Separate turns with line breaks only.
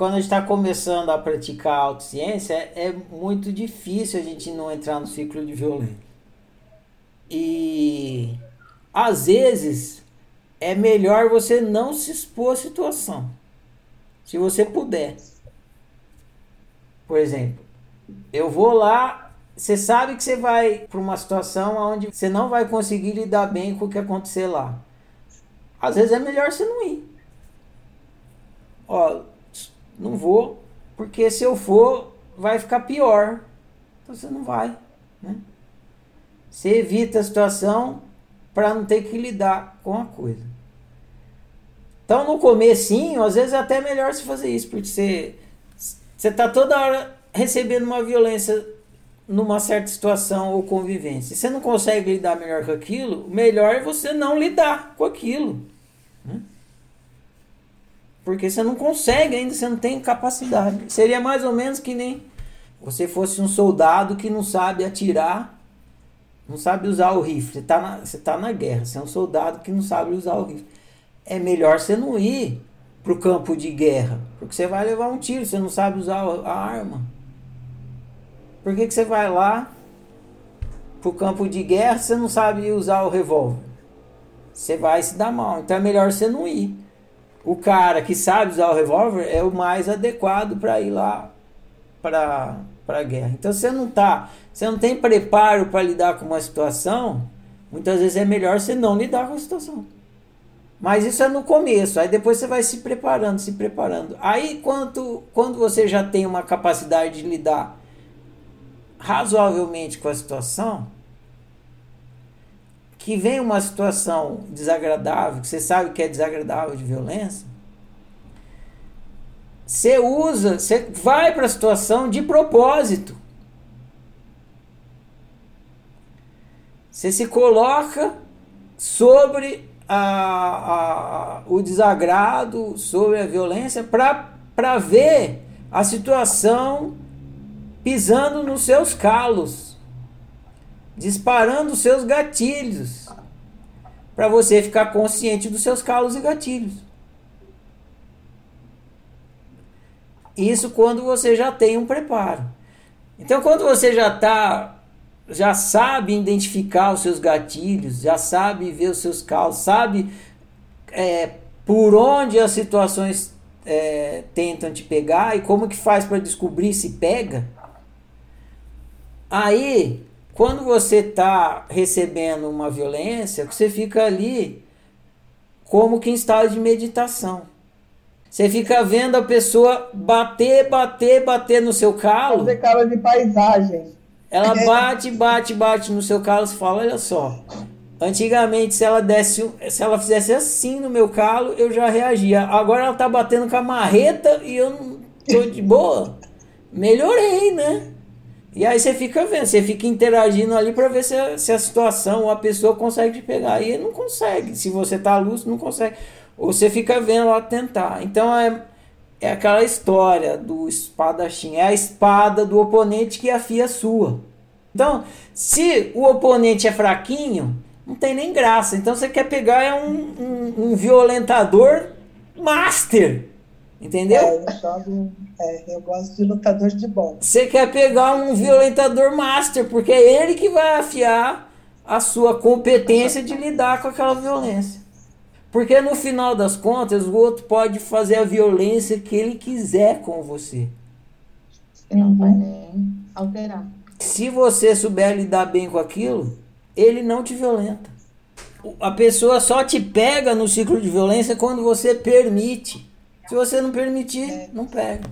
quando a gente está começando a praticar a autociência, é, é muito difícil a gente não entrar no ciclo de violência. E às vezes é melhor você não se expor à situação. Se você puder. Por exemplo, eu vou lá, você sabe que você vai para uma situação onde você não vai conseguir lidar bem com o que acontecer lá. Às vezes é melhor você não ir. Ó, não vou, porque se eu for, vai ficar pior. Então você não vai. Né? Você evita a situação para não ter que lidar com a coisa. Então no comecinho, às vezes é até melhor você fazer isso, porque você, você tá toda hora recebendo uma violência numa certa situação ou convivência. Se você não consegue lidar melhor com aquilo, melhor é você não lidar com aquilo. Né? Porque você não consegue ainda, você não tem capacidade. Seria mais ou menos que nem você fosse um soldado que não sabe atirar, não sabe usar o rifle. Você está na, você tá na guerra, você é um soldado que não sabe usar o rifle. É melhor você não ir para o campo de guerra, porque você vai levar um tiro, você não sabe usar a arma. Por que, que você vai lá para o campo de guerra você não sabe usar o revólver? Você vai se dar mal. Então é melhor você não ir o cara que sabe usar o revólver é o mais adequado para ir lá para a guerra. Então você não tá, você não tem preparo para lidar com uma situação, muitas vezes é melhor você não lidar com a situação. Mas isso é no começo, aí depois você vai se preparando, se preparando. Aí quando, quando você já tem uma capacidade de lidar razoavelmente com a situação, que vem uma situação desagradável, que você sabe que é desagradável de violência, você usa, você vai para a situação de propósito. Você se coloca sobre a, a, o desagrado, sobre a violência, para ver a situação pisando nos seus calos disparando seus gatilhos para você ficar consciente dos seus calos e gatilhos. Isso quando você já tem um preparo. Então, quando você já tá, já sabe identificar os seus gatilhos, já sabe ver os seus calos, sabe é, por onde as situações é, tentam te pegar e como que faz para descobrir se pega, aí quando você está recebendo uma violência, você fica ali como que em estado de meditação. Você fica vendo a pessoa bater, bater, bater no seu calo.
Fazer cara de paisagem.
Ela bate, bate, bate no seu calo e fala: Olha só. Antigamente, se ela desse, se ela fizesse assim no meu calo, eu já reagia. Agora ela tá batendo com a marreta e eu não tô de boa. Melhorei, né? E aí você fica vendo, você fica interagindo ali para ver se a, se a situação ou a pessoa consegue te pegar. E não consegue. Se você tá lúcido, não consegue. Ou você fica vendo lá tentar. Então é, é aquela história do espadachim. É a espada do oponente que afia a sua. Então, se o oponente é fraquinho, não tem nem graça. Então você quer pegar é um, um, um violentador master. Entendeu?
É, eu, jogo, é, eu gosto de lutadores de bom.
Você quer pegar um violentador master, porque é ele que vai afiar a sua competência de lidar com aquela violência. Porque no final das contas, o outro pode fazer a violência que ele quiser com você.
E não vai nem alterar.
Se você souber lidar bem com aquilo, ele não te violenta. A pessoa só te pega no ciclo de violência quando você permite. Se você não permitir, é. não pega.